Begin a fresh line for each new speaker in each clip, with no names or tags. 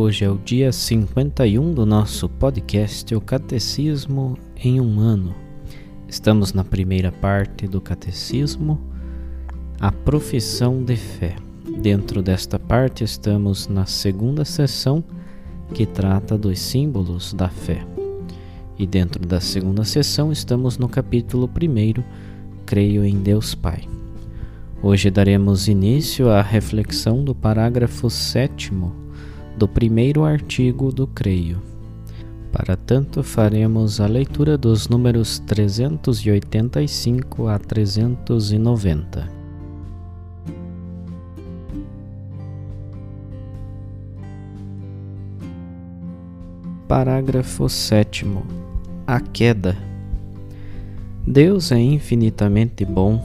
Hoje é o dia 51 do nosso podcast O Catecismo em um Ano. Estamos na primeira parte do Catecismo, a profissão de fé. Dentro desta parte, estamos na segunda sessão que trata dos símbolos da fé. E dentro da segunda sessão, estamos no capítulo 1, Creio em Deus Pai. Hoje daremos início à reflexão do parágrafo 7 do primeiro artigo do Creio. Para tanto, faremos a leitura dos números 385 a 390. Parágrafo 7 A queda. Deus é infinitamente bom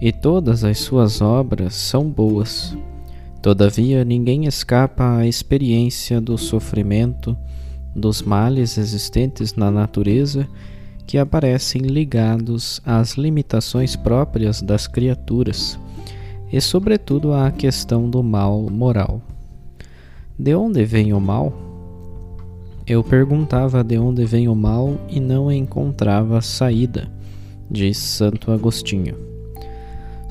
e todas as suas obras são boas. Todavia, ninguém escapa à experiência do sofrimento, dos males existentes na natureza que aparecem ligados às limitações próprias das criaturas e, sobretudo, à questão do mal moral. De onde vem o mal? Eu perguntava de onde vem o mal e não encontrava saída, diz Santo Agostinho.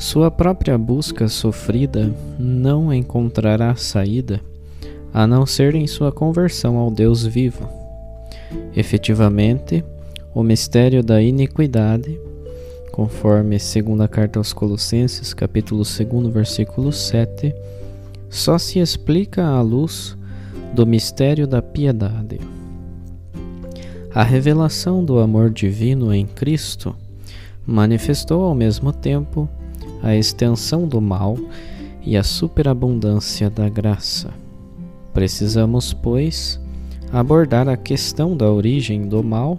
Sua própria busca sofrida não encontrará saída a não ser em sua conversão ao Deus vivo. Efetivamente, o mistério da iniquidade, conforme segunda carta aos Colossenses, capítulo 2, versículo 7, só se explica à luz do mistério da piedade. A revelação do amor divino em Cristo manifestou ao mesmo tempo a extensão do mal e a superabundância da graça. Precisamos, pois, abordar a questão da origem do mal,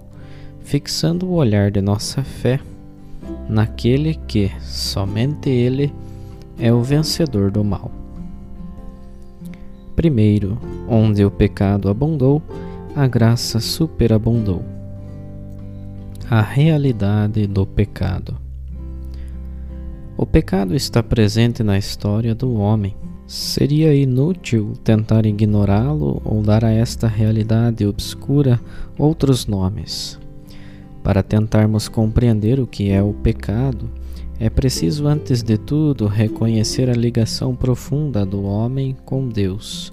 fixando o olhar de nossa fé naquele que, somente Ele, é o vencedor do mal. Primeiro, onde o pecado abundou, a graça superabundou. A realidade do pecado. O pecado está presente na história do homem. Seria inútil tentar ignorá-lo ou dar a esta realidade obscura outros nomes. Para tentarmos compreender o que é o pecado, é preciso, antes de tudo, reconhecer a ligação profunda do homem com Deus,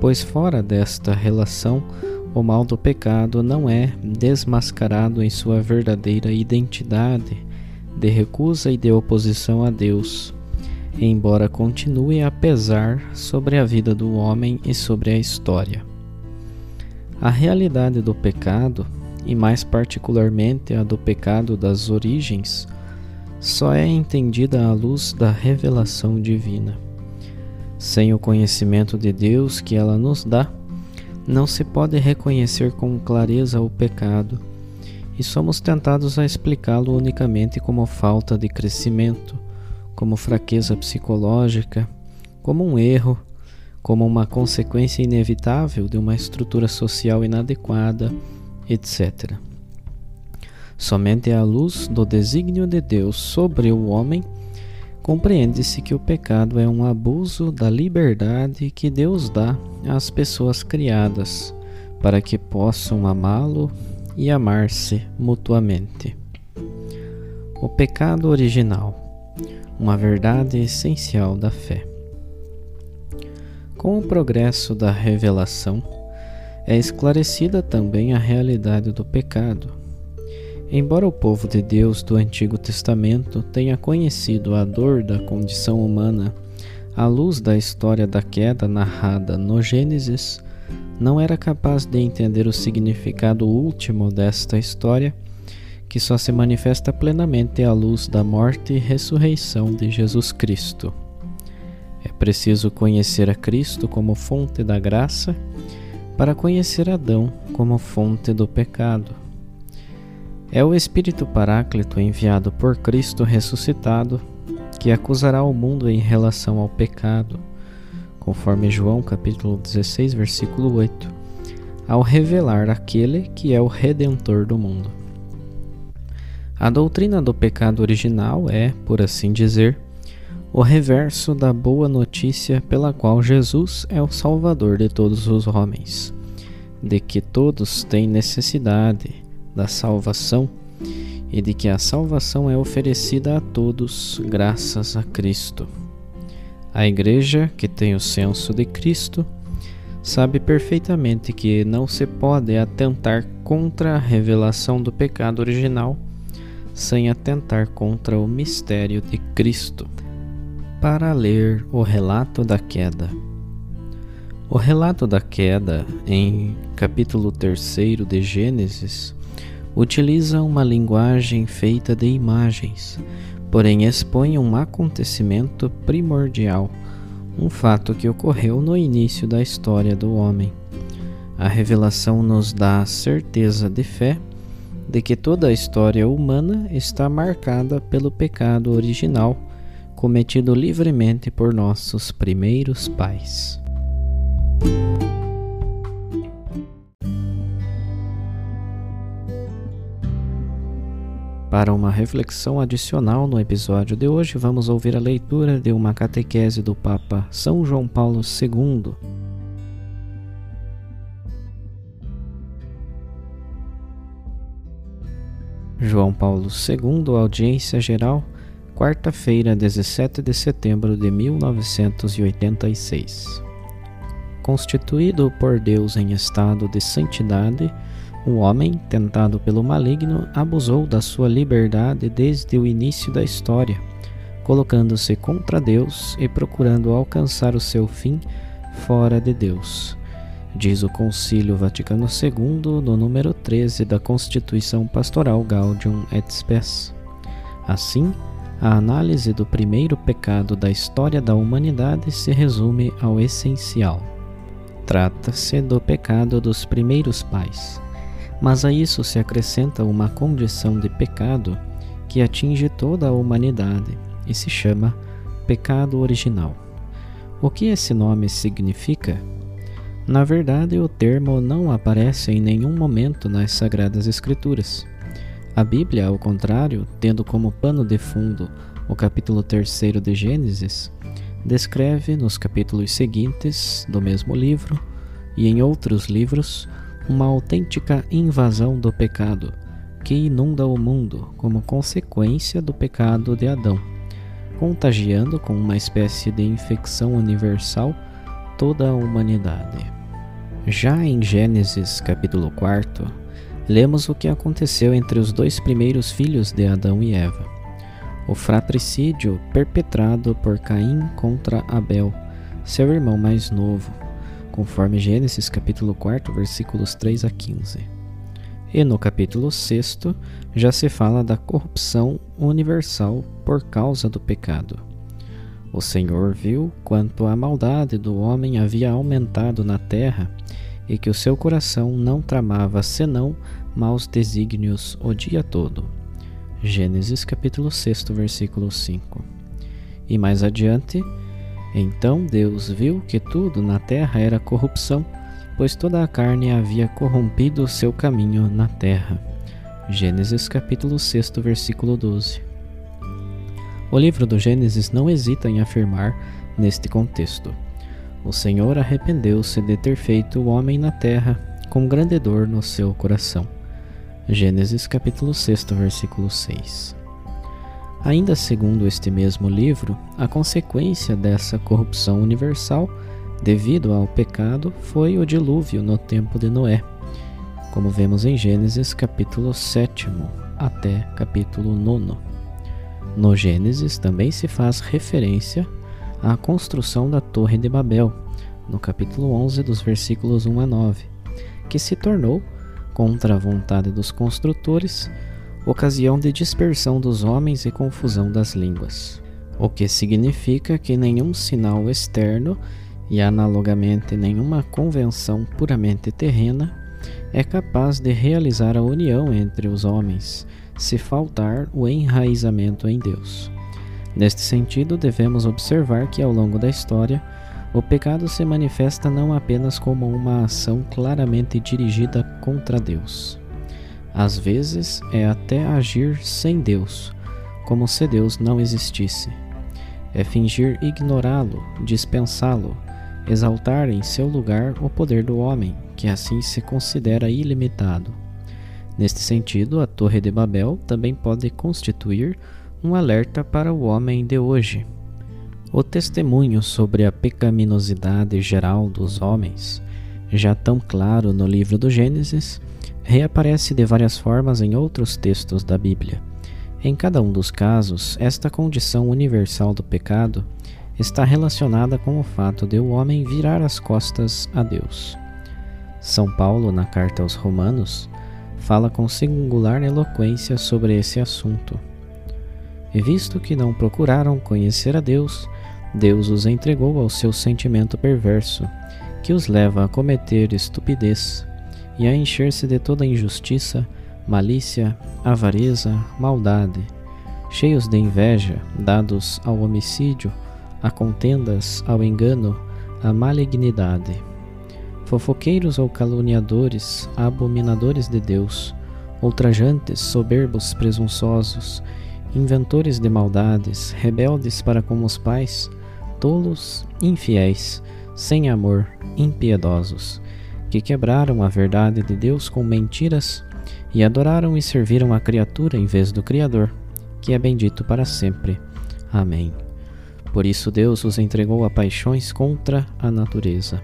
pois fora desta relação, o mal do pecado não é desmascarado em sua verdadeira identidade de recusa e de oposição a Deus, embora continue a pesar sobre a vida do homem e sobre a história. A realidade do pecado, e mais particularmente a do pecado das origens, só é entendida à luz da revelação divina. Sem o conhecimento de Deus que ela nos dá, não se pode reconhecer com clareza o pecado e somos tentados a explicá-lo unicamente como falta de crescimento, como fraqueza psicológica, como um erro, como uma consequência inevitável de uma estrutura social inadequada, etc. Somente à luz do desígnio de Deus sobre o homem, compreende-se que o pecado é um abuso da liberdade que Deus dá às pessoas criadas, para que possam amá-lo e amar-se mutuamente. O pecado original, uma verdade essencial da fé. Com o progresso da revelação, é esclarecida também a realidade do pecado. Embora o povo de Deus do Antigo Testamento tenha conhecido a dor da condição humana à luz da história da queda narrada no Gênesis, não era capaz de entender o significado último desta história, que só se manifesta plenamente à luz da morte e ressurreição de Jesus Cristo. É preciso conhecer a Cristo como fonte da graça para conhecer Adão como fonte do pecado. É o Espírito Paráclito enviado por Cristo ressuscitado que acusará o mundo em relação ao pecado, conforme João capítulo 16, versículo 8, ao revelar aquele que é o redentor do mundo. A doutrina do pecado original é, por assim dizer, o reverso da boa notícia pela qual Jesus é o Salvador de todos os homens, de que todos têm necessidade da salvação e de que a salvação é oferecida a todos graças a Cristo. A Igreja, que tem o senso de Cristo, sabe perfeitamente que não se pode atentar contra a revelação do pecado original sem atentar contra o mistério de Cristo para ler o relato da queda. O relato da queda, em capítulo 3 de Gênesis, utiliza uma linguagem feita de imagens, porém expõe um acontecimento primordial, um fato que ocorreu no início da história do homem. A revelação nos dá a certeza de fé de que toda a história humana está marcada pelo pecado original cometido livremente por nossos primeiros pais. Para uma reflexão adicional no episódio de hoje, vamos ouvir a leitura de uma catequese do Papa São João Paulo II. João Paulo II, audiência geral quarta-feira, 17 de setembro de 1986. Constituído por Deus em estado de santidade, o homem, tentado pelo maligno, abusou da sua liberdade desde o início da história, colocando-se contra Deus e procurando alcançar o seu fim fora de Deus. Diz o Concílio Vaticano II no número 13 da Constituição Pastoral Gaudium et Spes. Assim, a análise do primeiro pecado da história da humanidade se resume ao essencial. Trata-se do pecado dos primeiros pais, mas a isso se acrescenta uma condição de pecado que atinge toda a humanidade e se chama pecado original. O que esse nome significa? Na verdade, o termo não aparece em nenhum momento nas Sagradas Escrituras. A Bíblia, ao contrário, tendo como pano de fundo o capítulo 3 de Gênesis, descreve nos capítulos seguintes do mesmo livro e em outros livros uma autêntica invasão do pecado que inunda o mundo como consequência do pecado de Adão, contagiando com uma espécie de infecção universal toda a humanidade. Já em Gênesis capítulo 4, lemos o que aconteceu entre os dois primeiros filhos de Adão e Eva. O fratricídio perpetrado por Caim contra Abel, seu irmão mais novo, conforme Gênesis capítulo 4, versículos 3 a 15. E no capítulo 6 já se fala da corrupção universal por causa do pecado. O Senhor viu quanto a maldade do homem havia aumentado na terra e que o seu coração não tramava senão maus desígnios o dia todo. Gênesis capítulo 6, versículo 5. E mais adiante, então Deus viu que tudo na terra era corrupção, pois toda a carne havia corrompido o seu caminho na terra. Gênesis capítulo 6, versículo 12. O livro do Gênesis não hesita em afirmar, neste contexto, o Senhor arrependeu-se de ter feito o homem na terra com grande dor no seu coração. Gênesis capítulo 6, versículo 6. Ainda segundo este mesmo livro, a consequência dessa corrupção universal devido ao pecado foi o dilúvio no tempo de Noé, como vemos em Gênesis capítulo 7 até capítulo 9. No Gênesis também se faz referência à construção da Torre de Babel, no capítulo 11, dos versículos 1 a 9, que se tornou, contra a vontade dos construtores, ocasião de dispersão dos homens e confusão das línguas, o que significa que nenhum sinal externo e analogamente nenhuma convenção puramente terrena é capaz de realizar a união entre os homens, se faltar o enraizamento em Deus. Neste sentido, devemos observar que ao longo da história, o pecado se manifesta não apenas como uma ação claramente dirigida contra Deus. Às vezes é até agir sem Deus, como se Deus não existisse. É fingir ignorá-lo, dispensá-lo, exaltar em seu lugar o poder do homem, que assim se considera ilimitado. Neste sentido, a Torre de Babel também pode constituir um alerta para o homem de hoje. O testemunho sobre a pecaminosidade geral dos homens, já tão claro no livro do Gênesis, reaparece de várias formas em outros textos da Bíblia. Em cada um dos casos, esta condição universal do pecado está relacionada com o fato de o homem virar as costas a Deus. São Paulo, na carta aos Romanos, fala com singular eloquência sobre esse assunto. E visto que não procuraram conhecer a Deus, Deus os entregou ao seu sentimento perverso, que os leva a cometer estupidez e a encher-se de toda injustiça, malícia, avareza, maldade, cheios de inveja, dados ao homicídio, a contendas, ao engano, à malignidade. Fofoqueiros ou caluniadores, abominadores de Deus, ultrajantes, soberbos, presunçosos, inventores de maldades, rebeldes para com os pais, tolos, infiéis, sem amor, impiedosos, que quebraram a verdade de Deus com mentiras e adoraram e serviram a criatura em vez do Criador, que é bendito para sempre. Amém. Por isso Deus os entregou a paixões contra a natureza.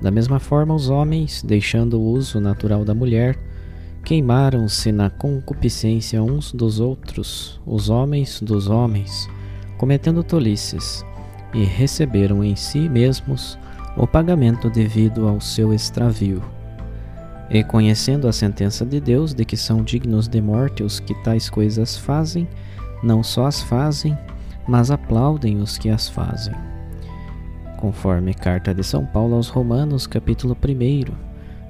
Da mesma forma, os homens, deixando o uso natural da mulher, queimaram-se na concupiscência uns dos outros, os homens dos homens, cometendo tolices, e receberam em si mesmos o pagamento devido ao seu extravio. E conhecendo a sentença de Deus de que são dignos de morte os que tais coisas fazem, não só as fazem, mas aplaudem os que as fazem. Conforme carta de São Paulo aos Romanos, capítulo 1,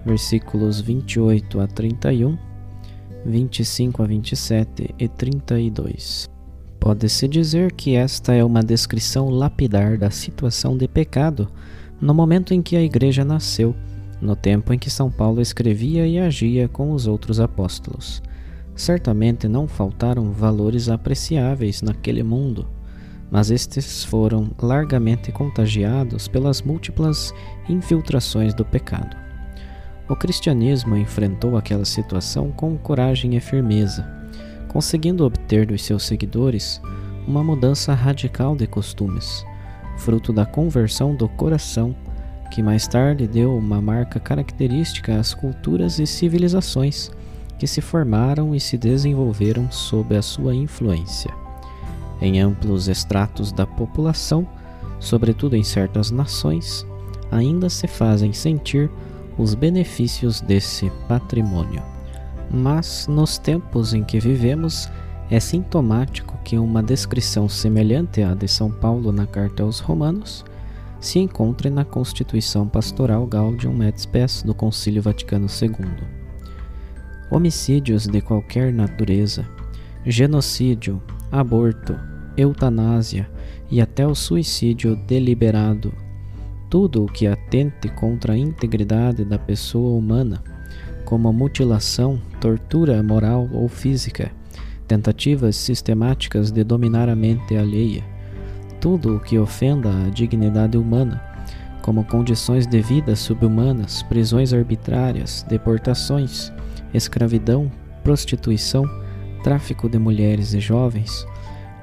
versículos 28 a 31, 25 a 27 e 32. Pode-se dizer que esta é uma descrição lapidar da situação de pecado no momento em que a igreja nasceu, no tempo em que São Paulo escrevia e agia com os outros apóstolos. Certamente não faltaram valores apreciáveis naquele mundo mas estes foram largamente contagiados pelas múltiplas infiltrações do pecado. O cristianismo enfrentou aquela situação com coragem e firmeza, conseguindo obter dos seus seguidores uma mudança radical de costumes, fruto da conversão do coração, que mais tarde deu uma marca característica às culturas e civilizações que se formaram e se desenvolveram sob a sua influência em amplos estratos da população, sobretudo em certas nações, ainda se fazem sentir os benefícios desse patrimônio. Mas nos tempos em que vivemos, é sintomático que uma descrição semelhante à de São Paulo na carta aos Romanos se encontre na Constituição Pastoral Gaudium et Spes do Concílio Vaticano II. Homicídios de qualquer natureza, genocídio, aborto, eutanásia e até o suicídio deliberado. Tudo o que atente contra a integridade da pessoa humana, como mutilação, tortura moral ou física, tentativas sistemáticas de dominar a mente alheia, tudo o que ofenda a dignidade humana, como condições de vida subhumanas, prisões arbitrárias, deportações, escravidão, prostituição, tráfico de mulheres e jovens,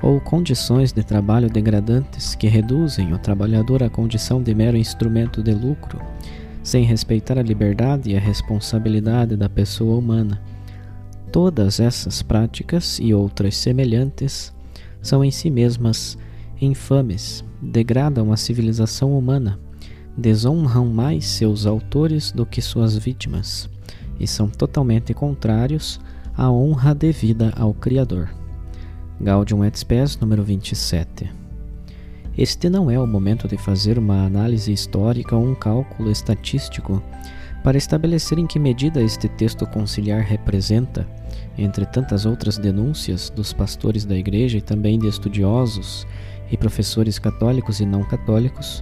ou condições de trabalho degradantes que reduzem o trabalhador à condição de mero instrumento de lucro, sem respeitar a liberdade e a responsabilidade da pessoa humana. Todas essas práticas e outras semelhantes são em si mesmas infames, degradam a civilização humana, desonram mais seus autores do que suas vítimas e são totalmente contrários à honra devida ao Criador. Gaudium et Spes, número 27. Este não é o momento de fazer uma análise histórica ou um cálculo estatístico para estabelecer em que medida este texto conciliar representa, entre tantas outras denúncias dos pastores da Igreja e também de estudiosos e professores católicos e não católicos,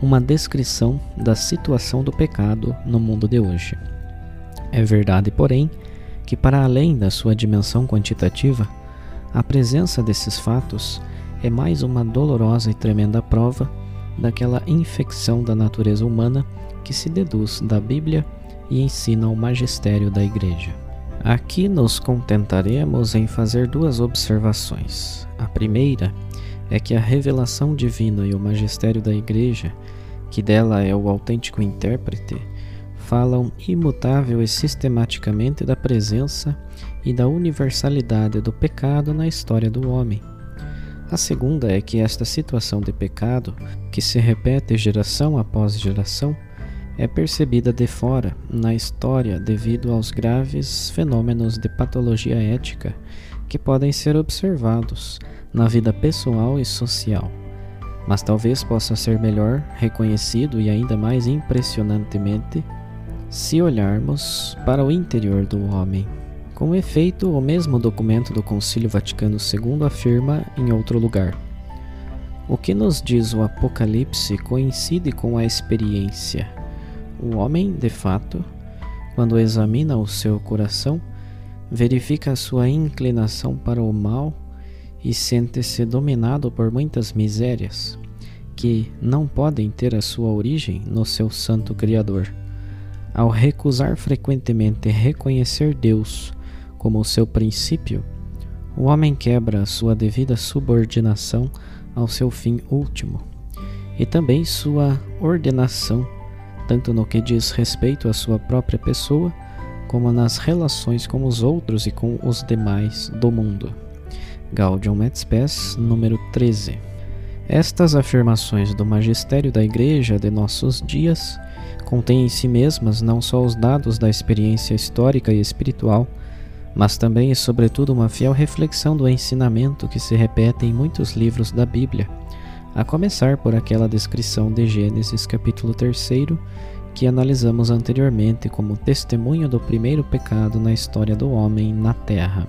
uma descrição da situação do pecado no mundo de hoje. É verdade, porém, que para além da sua dimensão quantitativa, a presença desses fatos é mais uma dolorosa e tremenda prova daquela infecção da natureza humana que se deduz da Bíblia e ensina o magistério da Igreja. Aqui nos contentaremos em fazer duas observações. A primeira é que a revelação divina e o magistério da Igreja, que dela é o autêntico intérprete, falam imutável e sistematicamente da presença e da universalidade do pecado na história do homem. A segunda é que esta situação de pecado, que se repete geração após geração, é percebida de fora na história devido aos graves fenômenos de patologia ética que podem ser observados na vida pessoal e social. Mas talvez possa ser melhor reconhecido e ainda mais impressionantemente se olharmos para o interior do homem. Com efeito, o mesmo documento do Concílio Vaticano II afirma em outro lugar: O que nos diz o Apocalipse coincide com a experiência. O homem, de fato, quando examina o seu coração, verifica a sua inclinação para o mal e sente-se dominado por muitas misérias que não podem ter a sua origem no seu santo Criador. Ao recusar frequentemente reconhecer Deus como o seu princípio, o homem quebra sua devida subordinação ao seu fim último e também sua ordenação, tanto no que diz respeito à sua própria pessoa, como nas relações com os outros e com os demais do mundo. Gaudium et Spes, número 13. Estas afirmações do magistério da Igreja de nossos dias contêm em si mesmas não só os dados da experiência histórica e espiritual, mas também e sobretudo uma fiel reflexão do ensinamento que se repete em muitos livros da Bíblia, a começar por aquela descrição de Gênesis capítulo 3 que analisamos anteriormente como testemunho do primeiro pecado na história do homem na terra.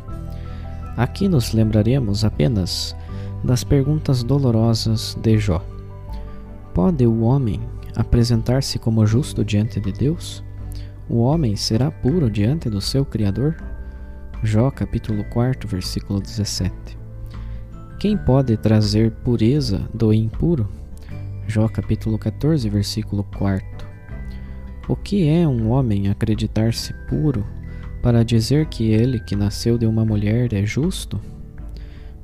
Aqui nos lembraremos apenas das perguntas dolorosas de Jó. Pode o homem apresentar-se como justo diante de Deus? O homem será puro diante do seu Criador? Jó capítulo 4, versículo 17. Quem pode trazer pureza do impuro? Jó capítulo 14, versículo 4. O que é um homem acreditar-se puro para dizer que ele que nasceu de uma mulher é justo?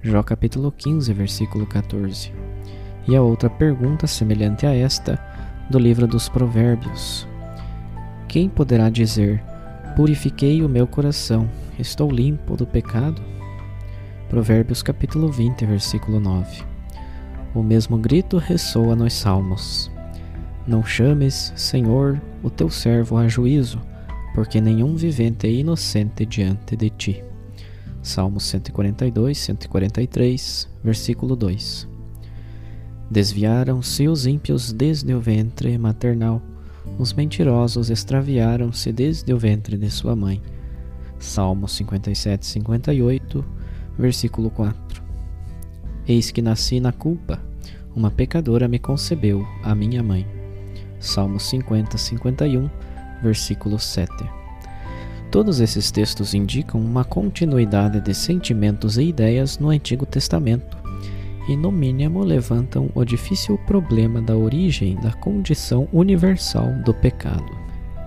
Jó capítulo 15, versículo 14. E a outra pergunta semelhante a esta do livro dos Provérbios. Quem poderá dizer: Purifiquei o meu coração, estou limpo do pecado? Provérbios capítulo 20, versículo 9. O mesmo grito ressoa nos salmos. Não chames, Senhor, o teu servo a juízo, porque nenhum vivente é inocente diante de ti. Salmos 142, 143, versículo 2. Desviaram-se os ímpios desde o ventre maternal, os mentirosos extraviaram-se desde o ventre de sua mãe. Salmo 57, 58, versículo 4. Eis que nasci na culpa, uma pecadora me concebeu, a minha mãe. Salmo 50, 51, versículo 7. Todos esses textos indicam uma continuidade de sentimentos e ideias no Antigo Testamento e, no mínimo, levantam o difícil problema da origem da condição universal do pecado.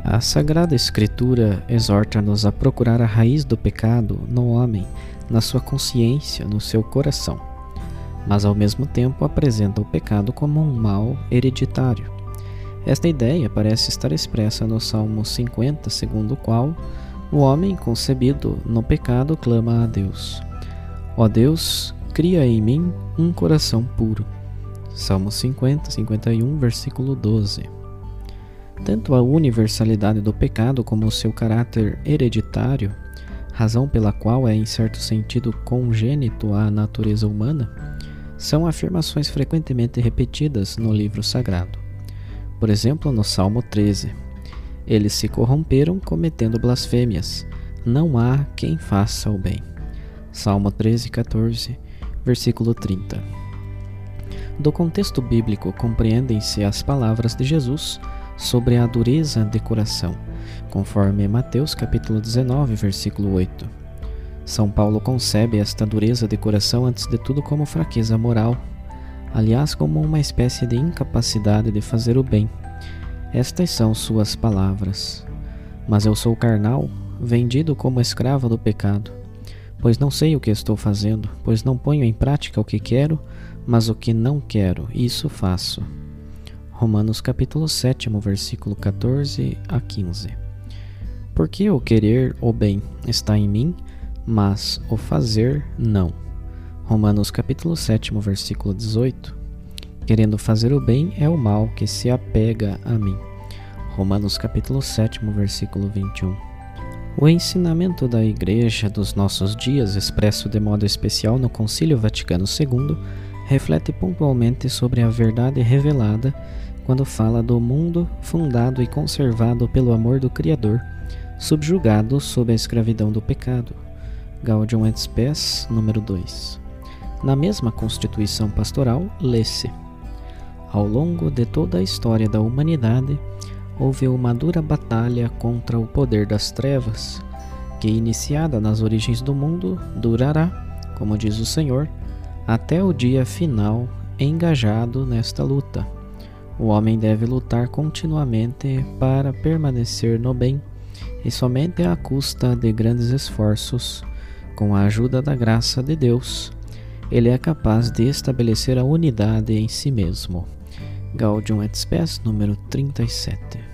A Sagrada Escritura exorta-nos a procurar a raiz do pecado no homem, na sua consciência, no seu coração. mas ao mesmo tempo apresenta o pecado como um mal hereditário. Esta ideia parece estar expressa no Salmo 50, segundo o qual o homem concebido no pecado clama a Deus: Ó Deus, cria em mim um coração puro. Salmo 50, 51, versículo 12. Tanto a universalidade do pecado como o seu caráter hereditário, razão pela qual é em certo sentido congênito à natureza humana, são afirmações frequentemente repetidas no livro sagrado. Por exemplo, no Salmo 13: Eles se corromperam cometendo blasfêmias, não há quem faça o bem. Salmo 13, 14, versículo 30. Do contexto bíblico compreendem-se as palavras de Jesus sobre a dureza de coração, conforme Mateus capítulo 19, versículo 8. São Paulo concebe esta dureza de coração antes de tudo como fraqueza moral, aliás, como uma espécie de incapacidade de fazer o bem. Estas são suas palavras. Mas eu sou carnal, vendido como escravo do pecado, pois não sei o que estou fazendo, pois não ponho em prática o que quero, mas o que não quero, isso faço. Romanos capítulo 7, versículo 14 a 15. Porque o querer o bem está em mim, mas o fazer não. Romanos capítulo 7, versículo 18. Querendo fazer o bem é o mal que se apega a mim. Romanos capítulo 7, versículo 21. O ensinamento da Igreja dos nossos dias, expresso de modo especial no Concílio Vaticano II, reflete pontualmente sobre a verdade revelada quando fala do mundo fundado e conservado pelo amor do Criador, subjugado sob a escravidão do pecado. Gaudium et Spes, número 2. Na mesma constituição pastoral, lê-se: Ao longo de toda a história da humanidade, houve uma dura batalha contra o poder das trevas, que, iniciada nas origens do mundo, durará, como diz o Senhor, até o dia final engajado nesta luta. O homem deve lutar continuamente para permanecer no bem, e somente à custa de grandes esforços, com a ajuda da graça de Deus, ele é capaz de estabelecer a unidade em si mesmo. Gaudium et Spes, número 37.